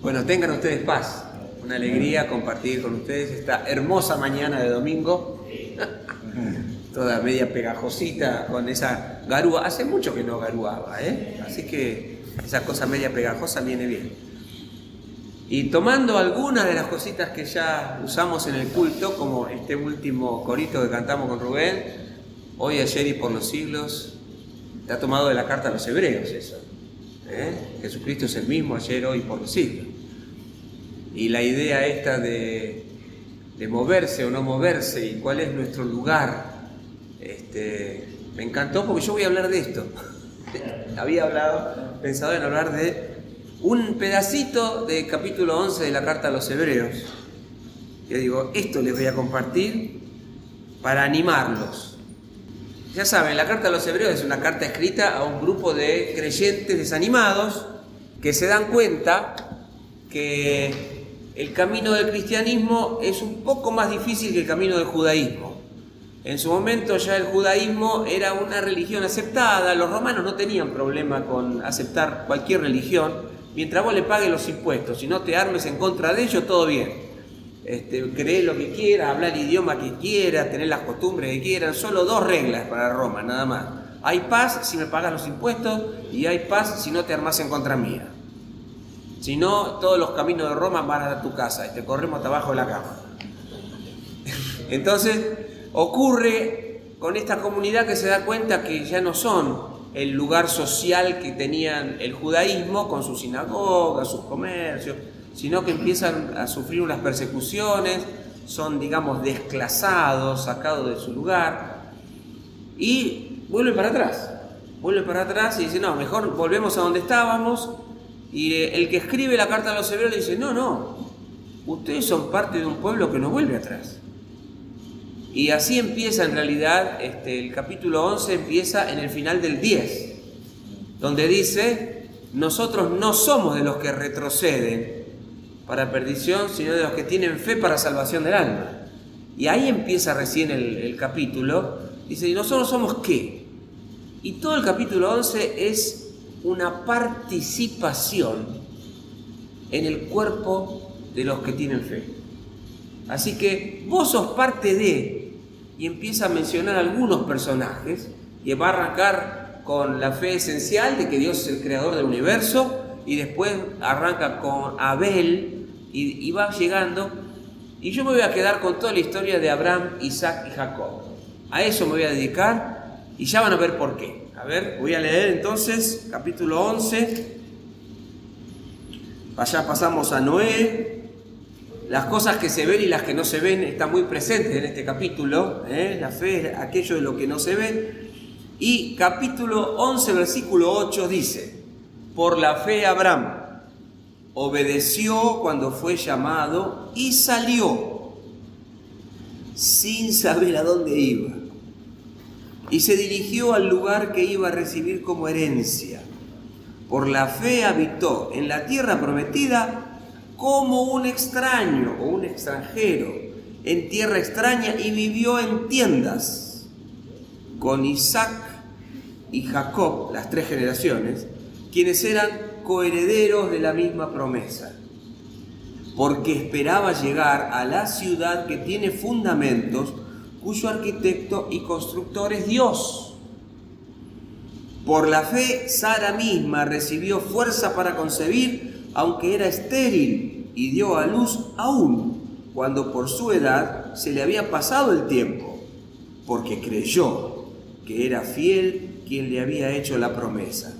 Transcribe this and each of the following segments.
Bueno, tengan ustedes paz. Una alegría compartir con ustedes esta hermosa mañana de domingo. Toda media pegajosita con esa garúa. Hace mucho que no garuaba, ¿eh? Así que esa cosa media pegajosa viene bien. Y tomando algunas de las cositas que ya usamos en el culto, como este último corito que cantamos con Rubén, hoy, ayer y por los siglos, te ha tomado de la carta a los hebreos eso. ¿eh? Jesucristo es el mismo ayer, hoy, por los siglos. Y la idea esta de, de moverse o no moverse y cuál es nuestro lugar, este, me encantó porque yo voy a hablar de esto. Había hablado, pensado en hablar de un pedacito de capítulo 11 de la carta a los hebreos. Yo digo, esto les voy a compartir para animarlos. Ya saben, la carta a los hebreos es una carta escrita a un grupo de creyentes desanimados que se dan cuenta que el camino del cristianismo es un poco más difícil que el camino del judaísmo. En su momento ya el judaísmo era una religión aceptada, los romanos no tenían problema con aceptar cualquier religión, mientras vos le pagues los impuestos y no te armes en contra de ellos, todo bien. Este, creer lo que quieras, hablar el idioma que quieras, tener las costumbres que quieras, solo dos reglas para Roma, nada más. Hay paz si me pagas los impuestos y hay paz si no te armas en contra mía. Si no, todos los caminos de Roma van a tu casa y te corremos hasta abajo de la cama. Entonces, ocurre con esta comunidad que se da cuenta que ya no son el lugar social que tenían el judaísmo con sus sinagogas, sus comercios, sino que empiezan a sufrir unas persecuciones, son, digamos, desclasados, sacados de su lugar, y vuelven para atrás. Vuelven para atrás y dicen, no, mejor volvemos a donde estábamos. Y el que escribe la carta a los hebreos le dice, no, no, ustedes son parte de un pueblo que no vuelve atrás. Y así empieza en realidad, este, el capítulo 11 empieza en el final del 10, donde dice, nosotros no somos de los que retroceden para perdición, sino de los que tienen fe para salvación del alma. Y ahí empieza recién el, el capítulo, dice, ¿y nosotros somos qué? Y todo el capítulo 11 es una participación en el cuerpo de los que tienen fe. Así que vos sos parte de, y empieza a mencionar algunos personajes, y va a arrancar con la fe esencial de que Dios es el creador del universo, y después arranca con Abel, y, y va llegando, y yo me voy a quedar con toda la historia de Abraham, Isaac y Jacob. A eso me voy a dedicar, y ya van a ver por qué. A ver, voy a leer entonces capítulo 11. Allá pasamos a Noé. Las cosas que se ven y las que no se ven están muy presentes en este capítulo. ¿eh? La fe es aquello de lo que no se ve. Y capítulo 11, versículo 8 dice, por la fe Abraham obedeció cuando fue llamado y salió sin saber a dónde iba y se dirigió al lugar que iba a recibir como herencia. Por la fe habitó en la tierra prometida como un extraño o un extranjero en tierra extraña y vivió en tiendas con Isaac y Jacob, las tres generaciones, quienes eran coherederos de la misma promesa, porque esperaba llegar a la ciudad que tiene fundamentos, cuyo arquitecto y constructor es Dios. Por la fe, Sara misma recibió fuerza para concebir, aunque era estéril, y dio a luz aún cuando por su edad se le había pasado el tiempo, porque creyó que era fiel quien le había hecho la promesa.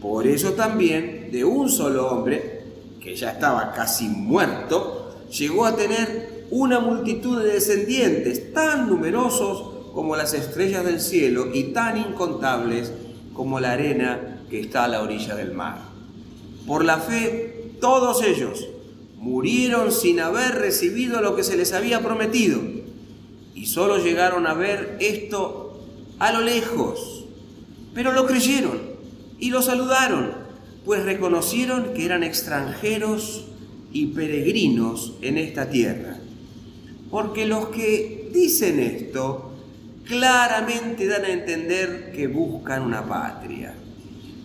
Por eso también, de un solo hombre, que ya estaba casi muerto, llegó a tener una multitud de descendientes tan numerosos como las estrellas del cielo y tan incontables como la arena que está a la orilla del mar. Por la fe, todos ellos murieron sin haber recibido lo que se les había prometido y solo llegaron a ver esto a lo lejos, pero lo creyeron y lo saludaron, pues reconocieron que eran extranjeros y peregrinos en esta tierra. Porque los que dicen esto claramente dan a entender que buscan una patria.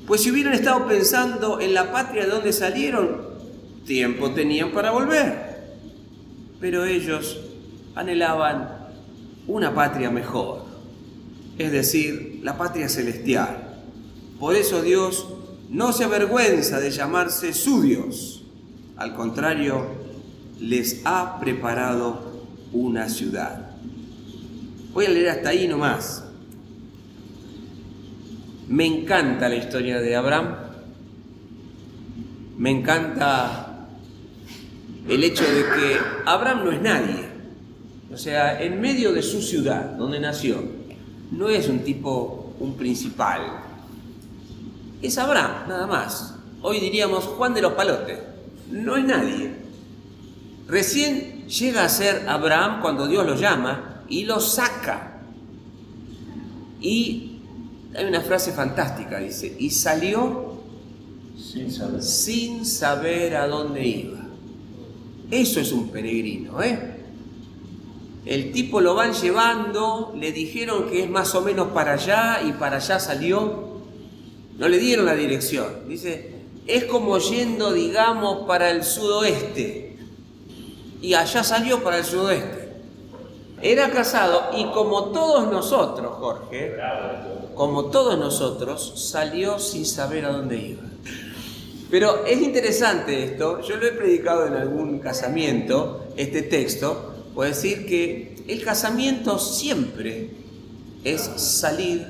Pues si hubieran estado pensando en la patria de donde salieron, tiempo tenían para volver. Pero ellos anhelaban una patria mejor, es decir, la patria celestial. Por eso Dios no se avergüenza de llamarse su Dios. Al contrario, les ha preparado una ciudad. Voy a leer hasta ahí nomás. Me encanta la historia de Abraham. Me encanta el hecho de que Abraham no es nadie. O sea, en medio de su ciudad, donde nació, no es un tipo, un principal. Es Abraham, nada más. Hoy diríamos Juan de los Palotes. No es nadie. Recién llega a ser Abraham cuando Dios lo llama y lo saca. Y hay una frase fantástica, dice, y salió sin saber. sin saber a dónde iba. Eso es un peregrino, ¿eh? El tipo lo van llevando, le dijeron que es más o menos para allá y para allá salió. No le dieron la dirección. Dice, es como yendo, digamos, para el sudoeste. Y allá salió para el sudoeste. Era casado y como todos nosotros, Jorge, como todos nosotros, salió sin saber a dónde iba. Pero es interesante esto, yo lo he predicado en algún casamiento, este texto, puedo decir que el casamiento siempre es salir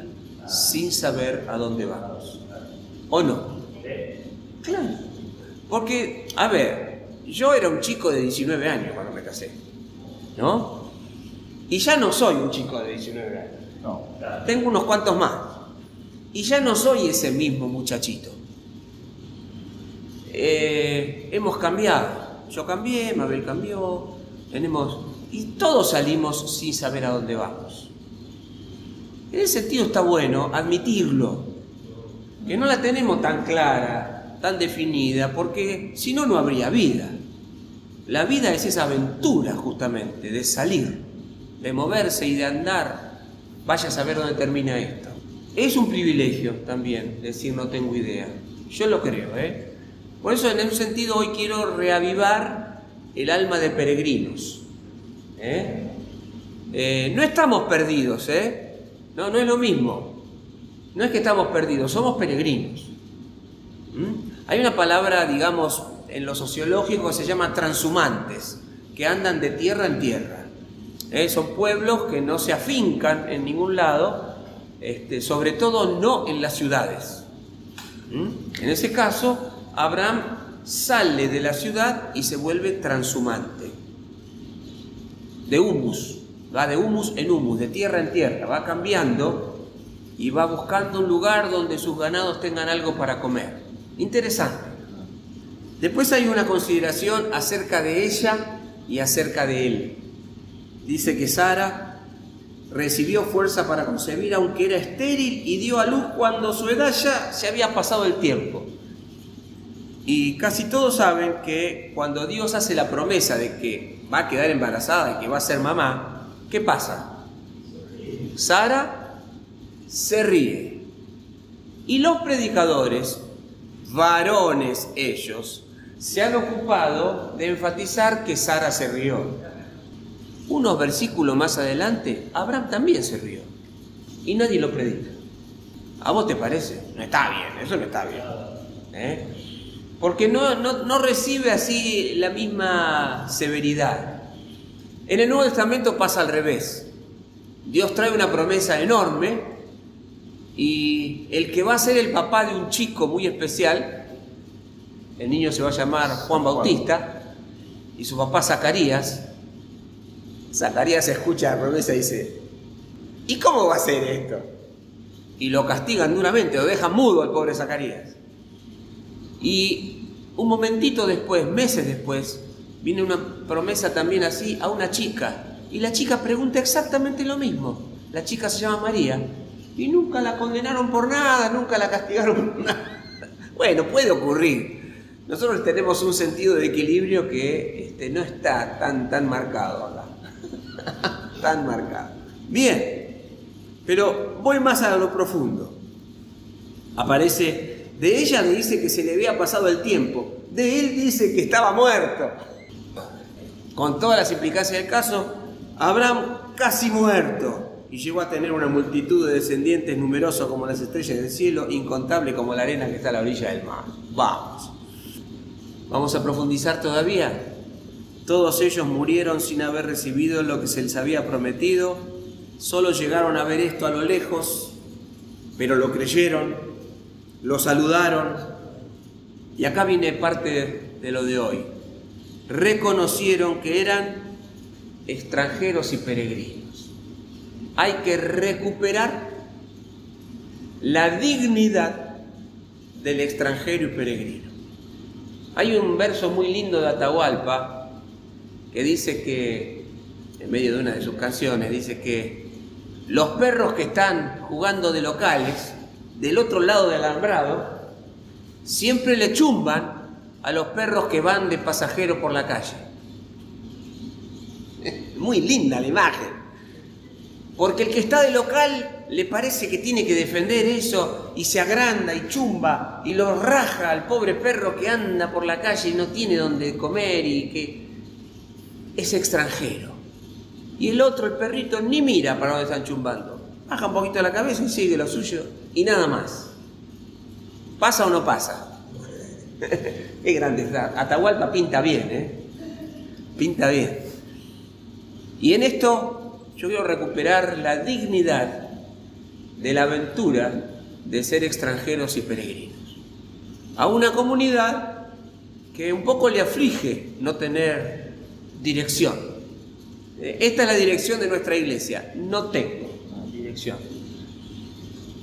sin saber a dónde vamos. ¿O no? Claro. Porque, a ver, yo era un chico de 19 años cuando me casé, ¿no? Y ya no soy un chico de 19 años. No. Tengo unos cuantos más. Y ya no soy ese mismo muchachito. Eh, hemos cambiado. Yo cambié, Mabel cambió, tenemos... Y todos salimos sin saber a dónde vamos. En ese sentido está bueno admitirlo, que no la tenemos tan clara, tan definida, porque si no, no habría vida. La vida es esa aventura justamente, de salir, de moverse y de andar. Vaya a saber dónde termina esto. Es un privilegio también decir no tengo idea. Yo lo creo, ¿eh? Por eso en un sentido hoy quiero reavivar el alma de peregrinos. ¿eh? Eh, no estamos perdidos, ¿eh? No, no es lo mismo. No es que estamos perdidos, somos peregrinos. ¿Mm? Hay una palabra, digamos, en lo sociológico se llama transhumantes, que andan de tierra en tierra. ¿eh? Son pueblos que no se afincan en ningún lado, este, sobre todo no en las ciudades. ¿Mm? En ese caso, Abraham sale de la ciudad y se vuelve transhumante. De humus, va de humus en humus, de tierra en tierra, va cambiando y va buscando un lugar donde sus ganados tengan algo para comer. Interesante. Después hay una consideración acerca de ella y acerca de él. Dice que Sara recibió fuerza para concebir aunque era estéril y dio a luz cuando su edad ya se había pasado el tiempo. Y casi todos saben que cuando Dios hace la promesa de que va a quedar embarazada y que va a ser mamá, ¿qué pasa? Sara se ríe. Y los predicadores, varones ellos, se han ocupado de enfatizar que Sara se rió. Unos versículos más adelante, Abraham también se rió. Y nadie lo predica. ¿A vos te parece? No está bien, eso no está bien. ¿Eh? porque no, no, no, recibe así la misma severidad. En el Nuevo Testamento pasa al revés. Dios trae una promesa enorme y el que va a ser el papá de un chico muy especial, el niño se va a llamar Juan Bautista, y su papá Zacarías, Zacarías escucha la promesa y dice, ¿y cómo va a ser esto? Y lo castigan duramente, lo dejan mudo al pobre Zacarías. Y un momentito después, meses después, viene una promesa también así a una chica. Y la chica pregunta exactamente lo mismo. La chica se llama María. Y nunca la condenaron por nada, nunca la castigaron por nada. Bueno, puede ocurrir. Nosotros tenemos un sentido de equilibrio que este, no está tan, tan marcado acá. tan marcado. Bien, pero voy más a lo profundo. Aparece de ella le dice que se le había pasado el tiempo. De él dice que estaba muerto. Con todas las implicancias del caso, Abraham casi muerto y llegó a tener una multitud de descendientes numerosos como las estrellas del cielo, incontable como la arena que está a la orilla del mar. Vamos. Vamos a profundizar todavía. Todos ellos murieron sin haber recibido lo que se les había prometido, solo llegaron a ver esto a lo lejos, pero lo creyeron, lo saludaron, y acá viene parte de lo de hoy. Reconocieron que eran extranjeros y peregrinos. Hay que recuperar la dignidad del extranjero y peregrino. Hay un verso muy lindo de Atahualpa que dice que, en medio de una de sus canciones, dice que los perros que están jugando de locales, del otro lado del alambrado, siempre le chumban a los perros que van de pasajero por la calle. Muy linda la imagen. Porque el que está de local le parece que tiene que defender eso y se agranda y chumba y lo raja al pobre perro que anda por la calle y no tiene donde comer y que es extranjero. Y el otro, el perrito, ni mira para donde están chumbando. Baja un poquito la cabeza y sigue lo suyo y nada más. ¿Pasa o no pasa? es grande. Atahualpa pinta bien, ¿eh? Pinta bien. Y en esto yo quiero recuperar la dignidad de la aventura de ser extranjeros y peregrinos. A una comunidad que un poco le aflige no tener dirección. Esta es la dirección de nuestra iglesia. No tengo dirección.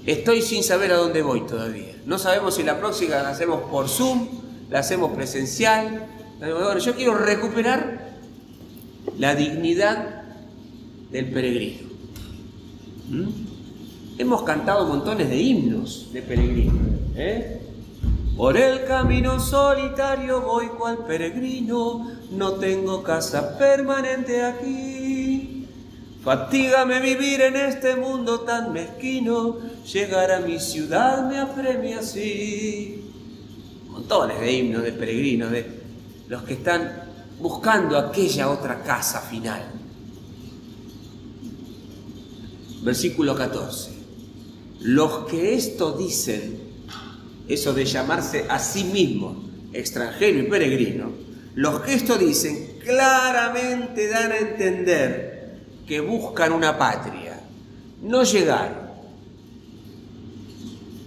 Estoy sin saber a dónde voy todavía. No sabemos si la próxima la hacemos por Zoom, la hacemos presencial. Yo quiero recuperar la dignidad del peregrino. ¿Mm? Hemos cantado montones de himnos de peregrinos. ¿eh? Por el camino solitario voy cual peregrino, no tengo casa permanente aquí. Fatígame vivir en este mundo tan mezquino, llegar a mi ciudad me apremia así. Montones de himnos de peregrinos, de los que están buscando aquella otra casa final. Versículo 14. Los que esto dicen eso de llamarse a sí mismo extranjero y peregrino, los que esto dicen claramente dan a entender que buscan una patria, no llegar.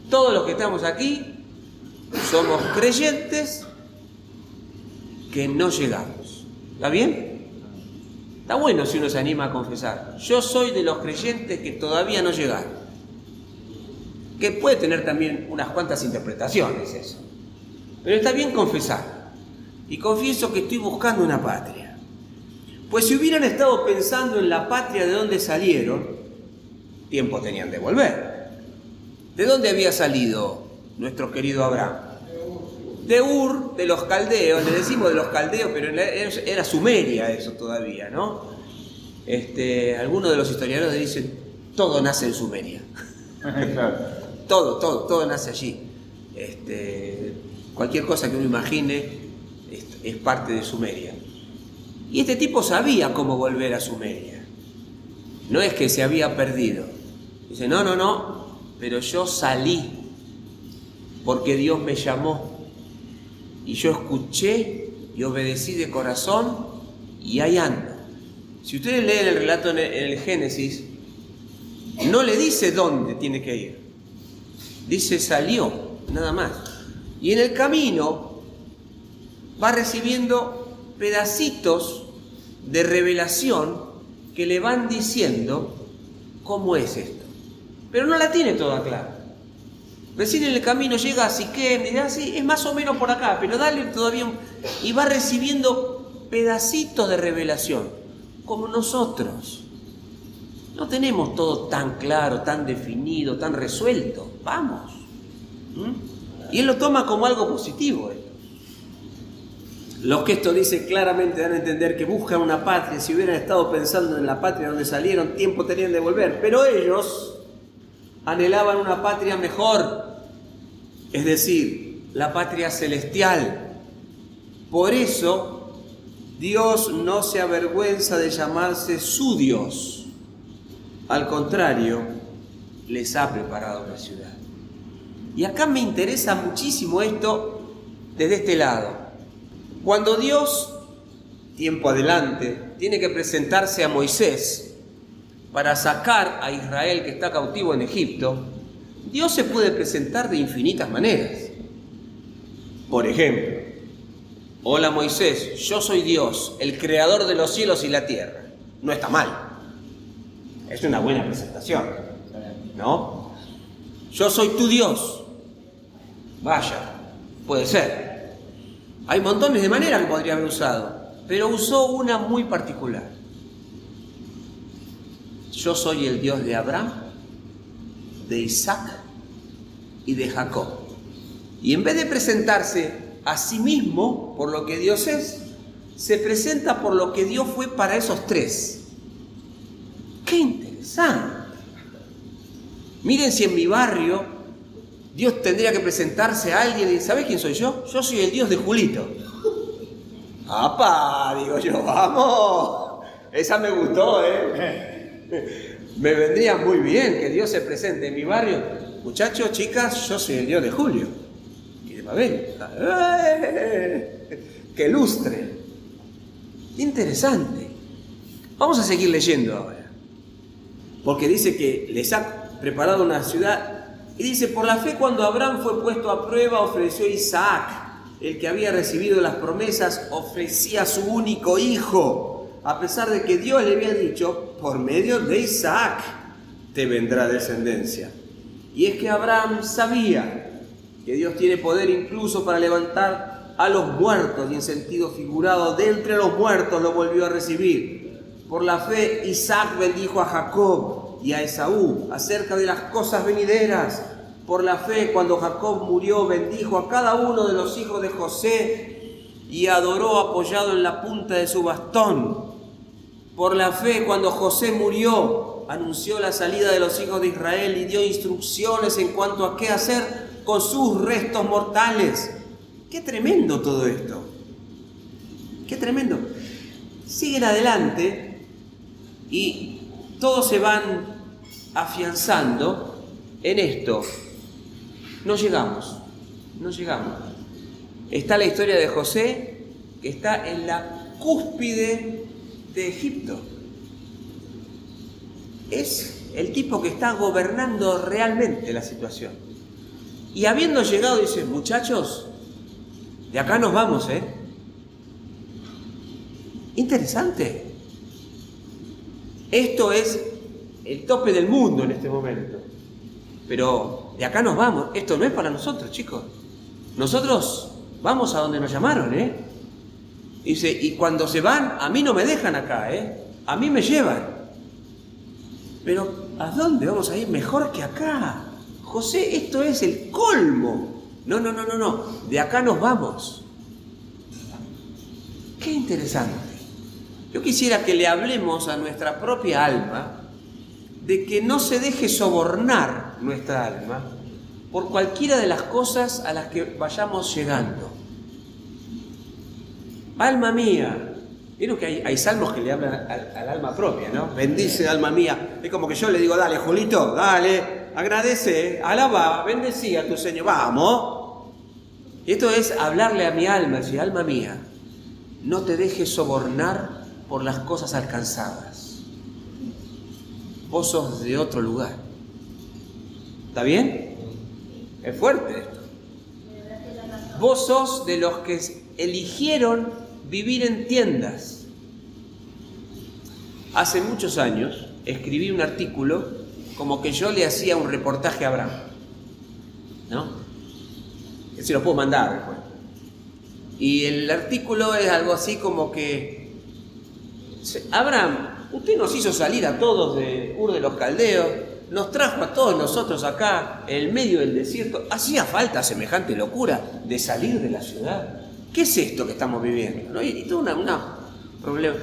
Todos los que estamos aquí somos creyentes que no llegamos. ¿Está bien? Está bueno si uno se anima a confesar. Yo soy de los creyentes que todavía no llegaron que puede tener también unas cuantas interpretaciones eso. Pero está bien confesar. Y confieso que estoy buscando una patria. Pues si hubieran estado pensando en la patria de donde salieron, tiempo tenían de volver. ¿De dónde había salido nuestro querido Abraham? De Ur, de los caldeos, le decimos de los caldeos, pero era Sumeria eso todavía, ¿no? Este, algunos de los historiadores dicen, todo nace en Sumeria. Todo, todo, todo nace allí. Este, cualquier cosa que uno imagine es, parte de Sumeria. Y este tipo sabía cómo volver a Sumeria. No es que se había perdido. Dice, no, no, no, pero yo salí porque Dios me llamó. Y yo escuché y obedecí de corazón y ahí ando. Si ustedes leen el relato en el Génesis, no le dice dónde tiene que ir. Dice salió, nada más. Y en el camino va recibiendo pedacitos de revelación que le van diciendo cómo es esto. Pero no la tiene toda clara. Recién en el camino llega a Siquem y ah, es más o menos por acá, pero dale todavía... Y va recibiendo pedacitos de revelación, como nosotros. No tenemos todo tan claro, tan definido, tan resuelto. Vamos. ¿Mm? Y él lo toma como algo positivo. Los que esto dice claramente dan a entender que buscan una patria. Si hubieran estado pensando en la patria donde salieron, tiempo tenían de volver. Pero ellos anhelaban una patria mejor. Es decir, la patria celestial, Por eso Dios no se avergüenza de llamarse su Dios. Al contrario, les ha preparado la ciudad. Y acá me interesa muchísimo esto desde este lado. Cuando Dios, tiempo adelante, tiene que presentarse a Moisés para sacar a Israel que está cautivo en Egipto, Dios se puede presentar de infinitas maneras. Por ejemplo, hola Moisés, yo soy Dios, el creador de los cielos y la tierra. No está mal. Es una buena presentación. ¿No? Yo soy tu Dios. Vaya, puede ser. Hay montones de maneras que podría haber usado, pero usó una muy particular. Yo soy el Dios de Abraham, de Isaac y de Jacob. Y en vez de presentarse a sí mismo por lo que Dios es, se presenta por lo que Dios fue para esos tres. ¡Qué interesante! Miren si en mi barrio Dios tendría que presentarse a alguien y ¿sabes quién soy yo? Yo soy el Dios de Julito. ¡Apa! Digo yo, vamos. Esa me gustó, ¿eh? Me vendría muy bien que Dios se presente en mi barrio. Muchachos, chicas, yo soy el Dios de Julio. Y de. ¡Eh! ¡Qué lustre! Interesante. Vamos a seguir leyendo ahora. Porque dice que les ha preparado una ciudad y dice, por la fe cuando Abraham fue puesto a prueba, ofreció Isaac, el que había recibido las promesas, ofrecía a su único hijo, a pesar de que Dios le había dicho, por medio de Isaac te vendrá descendencia. Y es que Abraham sabía que Dios tiene poder incluso para levantar a los muertos y en sentido figurado, de entre los muertos lo volvió a recibir. Por la fe Isaac bendijo a Jacob y a Esaú acerca de las cosas venideras. Por la fe, cuando Jacob murió, bendijo a cada uno de los hijos de José y adoró apoyado en la punta de su bastón. Por la fe, cuando José murió, anunció la salida de los hijos de Israel y dio instrucciones en cuanto a qué hacer con sus restos mortales. Qué tremendo todo esto. Qué tremendo. Siguen adelante y todos se van afianzando en esto. No llegamos, no llegamos. Está la historia de José, que está en la cúspide de Egipto. Es el tipo que está gobernando realmente la situación. Y habiendo llegado, dice, muchachos, de acá nos vamos, ¿eh? Interesante. Esto es el tope del mundo en este momento. Pero de acá nos vamos. Esto no es para nosotros, chicos. Nosotros vamos a donde nos llamaron, ¿eh? Dice, y cuando se van, a mí no me dejan acá, ¿eh? A mí me llevan. Pero, ¿a dónde vamos a ir mejor que acá? José, esto es el colmo. No, no, no, no, no. De acá nos vamos. Qué interesante. Yo quisiera que le hablemos a nuestra propia alma de que no se deje sobornar nuestra alma por cualquiera de las cosas a las que vayamos llegando. Alma mía, vieron que hay, salmos que le hablan al, alma propia, ¿no? Bendice alma mía. Es como que yo le digo, dale, Julito, dale, agradece, alaba, bendecí a tu Señor, vamos. Y esto es hablarle a mi alma, decir, alma mía, no te dejes sobornar por las cosas alcanzadas vos sos de otro lugar. ¿Está bien? Es fuerte esto. Vos sos de los que eligieron vivir en tiendas. Hace muchos años escribí un artículo como que yo le hacía un reportaje a Abraham. ¿No? Se lo puedo mandar después. Y el artículo es algo así como que Abraham Usted nos hizo salir a todos de Ur de los Caldeos, nos trajo a todos nosotros acá, en el medio del desierto. ¿Hacía falta semejante locura de salir de la ciudad? ¿Qué es esto que estamos viviendo? Y, todo un problema.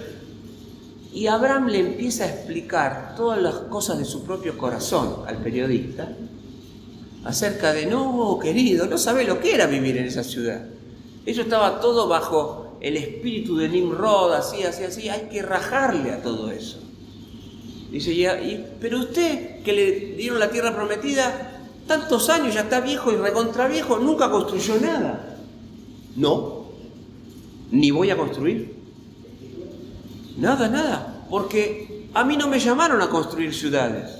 Y Abraham le empieza a explicar todas las cosas de su propio corazón al periodista acerca de, no, querido, no sabe lo que era vivir en esa ciudad. Eso estaba todo bajo el espíritu de Nimrod, así, así, así, hay que rajarle a todo eso. Dice, ya, pero usted que le dieron la tierra prometida, tantos años, ya está viejo y recontra viejo, nunca construyó nada. No, ni voy a construir. Nada, nada, porque a mí no me llamaron a construir ciudades,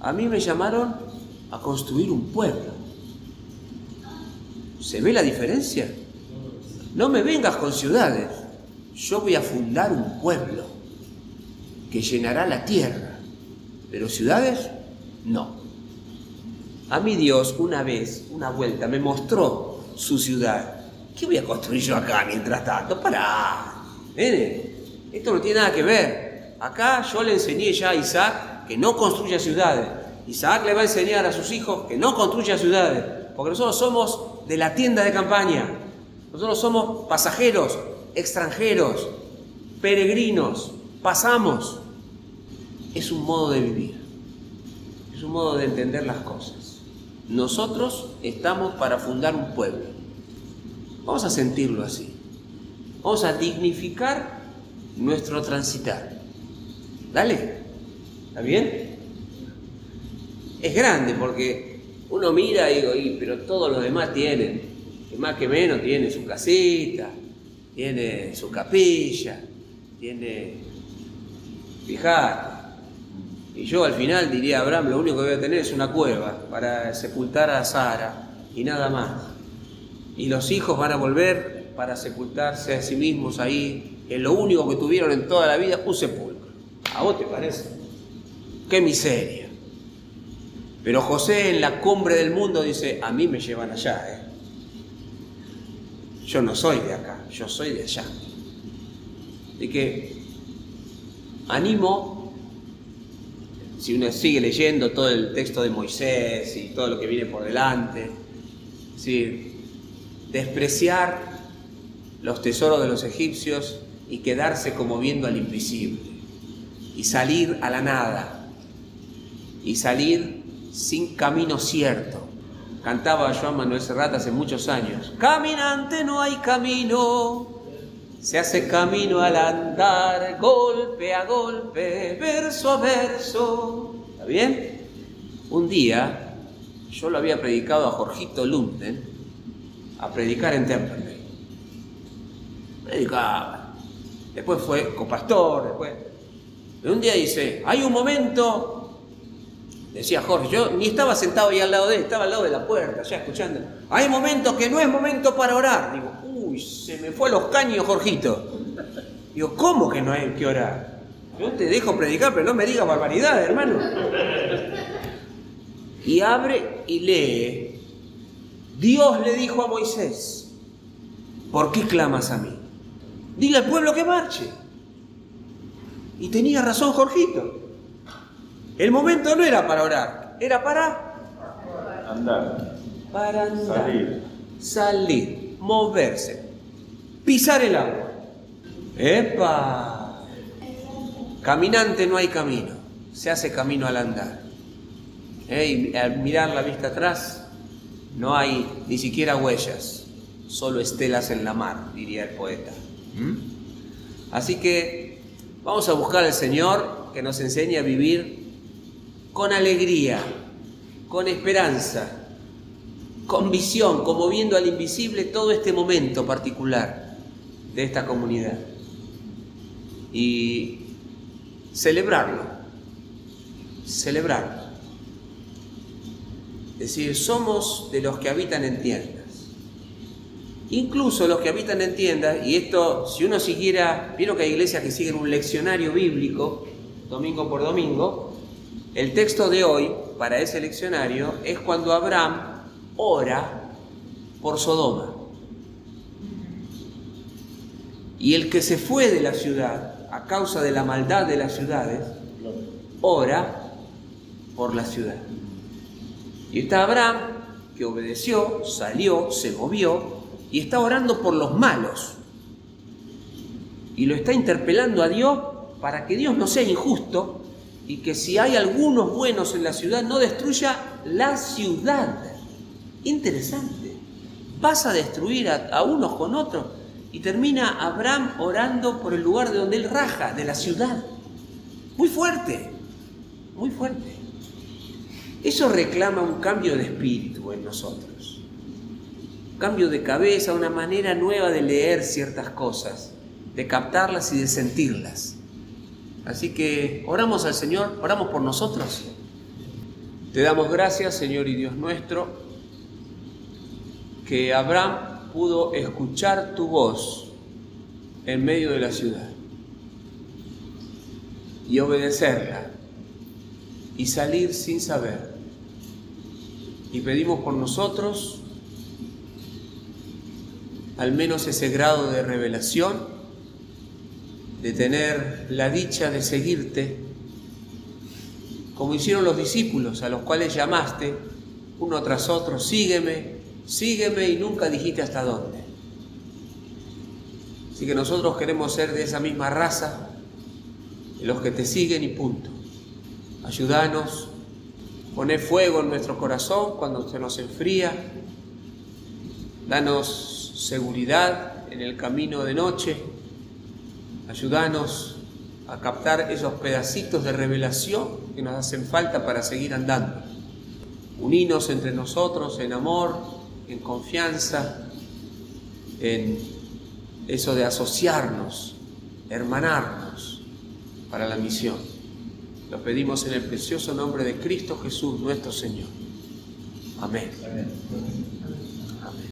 a mí me llamaron a construir un pueblo. ¿Se ve la diferencia? No me vengas con ciudades, yo voy a fundar un pueblo que llenará la tierra, pero ciudades no. A mí Dios una vez, una vuelta, me mostró su ciudad. ¿Qué voy a construir yo acá mientras tanto? Pará, esto no tiene nada que ver. Acá yo le enseñé ya a Isaac que no construya ciudades. Isaac le va a enseñar a sus hijos que no construya ciudades, porque nosotros somos de la tienda de campaña. Nosotros somos pasajeros, extranjeros, peregrinos, pasamos. Es un modo de vivir, es un modo de entender las cosas. Nosotros estamos para fundar un pueblo. Vamos a sentirlo así. Vamos a dignificar nuestro transitar. Dale, ¿está bien? Es grande porque uno mira y digo, pero todos los demás tienen que más que menos tiene su casita, tiene su capilla, tiene... Fijate. Y yo al final diría, Abraham, lo único que voy a tener es una cueva para sepultar a Sara y nada más. Y los hijos van a volver para sepultarse a sí mismos ahí, en lo único que tuvieron en toda la vida, un sepulcro. ¿A vos te parece? ¡Qué miseria! Pero José en la cumbre del mundo dice, a mí me llevan allá, ¿eh? Yo no soy de acá, yo soy de allá. De que animo, si uno sigue leyendo todo el texto de Moisés y todo lo que viene por delante, es despreciar los tesoros de los egipcios y quedarse como viendo al invisible, y salir a la nada, y salir sin camino cierto, Cantaba Joan Manuel Serrat hace muchos años. Caminante no hay camino, se hace camino al andar, golpe a golpe, verso a verso. ¿Está bien? Un día yo lo había predicado a Jorgito Lunden a predicar en Temperley. Predicaba. Después fue copastor, después. Un día dice, hay un momento Decía Jorge, yo ni estaba sentado ahí al lado de él, estaba al lado de la puerta, ya escuchando. Hay momentos que no es momento para orar. Digo, uy, se me fue a los caños, Jorgito. Digo, ¿cómo que no hay que orar? Yo te dejo predicar, pero no me digas barbaridad, hermano. Y abre y lee. Dios le dijo a Moisés, ¿por qué clamas a mí? Dile al pueblo que marche. Y tenía razón Jorgito. El momento no era para orar, era para andar. Para andar. Salir. Salir, moverse, pisar el agua. ¡Epa! Caminante no hay camino, se hace camino al andar. ¿Eh? Y al mirar la vista atrás, no hay ni siquiera huellas, solo estelas en la mar, diría el poeta. ¿Mm? Así que vamos a buscar al Señor que nos enseñe a vivir con alegría, con esperanza, con visión, como viendo al invisible todo este momento particular de esta comunidad. Y celebrarlo, celebrarlo. Es decir, somos de los que habitan en tiendas. Incluso los que habitan en tiendas, y esto, si uno siguiera, vieron que hay iglesias que siguen un leccionario bíblico, domingo por domingo, el texto de hoy para ese leccionario es cuando Abraham ora por Sodoma. Y el que se fue de la ciudad a causa de la maldad de las ciudades, ora por la ciudad. Y está Abraham que obedeció, salió, se movió y está orando por los malos. Y lo está interpelando a Dios para que Dios no sea injusto y que si hay algunos buenos en la ciudad, no destruya la ciudad. Interesante. Vas a destruir a, unos con otros. Y termina Abraham orando por el lugar de donde él raja, de la ciudad. Muy fuerte, muy fuerte. Eso reclama un cambio de espíritu en nosotros. Un cambio de cabeza, una manera nueva de leer ciertas cosas, de captarlas y de sentirlas. Así que oramos al Señor, oramos por nosotros. Te damos gracias, Señor y Dios nuestro, que Abraham pudo escuchar tu voz en medio de la ciudad y obedecerla y salir sin saber. Y pedimos por nosotros al menos ese grado de revelación, de tener la dicha de seguirte, como hicieron los discípulos a los cuales llamaste uno tras otro, sígueme, sígueme y nunca dijiste hasta dónde. Así que nosotros queremos ser de esa misma raza, de los que te siguen y punto. Ayúdanos, poné fuego en nuestro corazón cuando se nos enfría, danos seguridad en el camino de noche, ayúdanos a captar esos pedacitos de revelación que nos hacen falta para seguir andando. Uninos entre nosotros en amor, en confianza, en eso de asociarnos, hermanarnos para la misión. Lo pedimos en el precioso nombre de Cristo Jesús, nuestro Señor. Amén.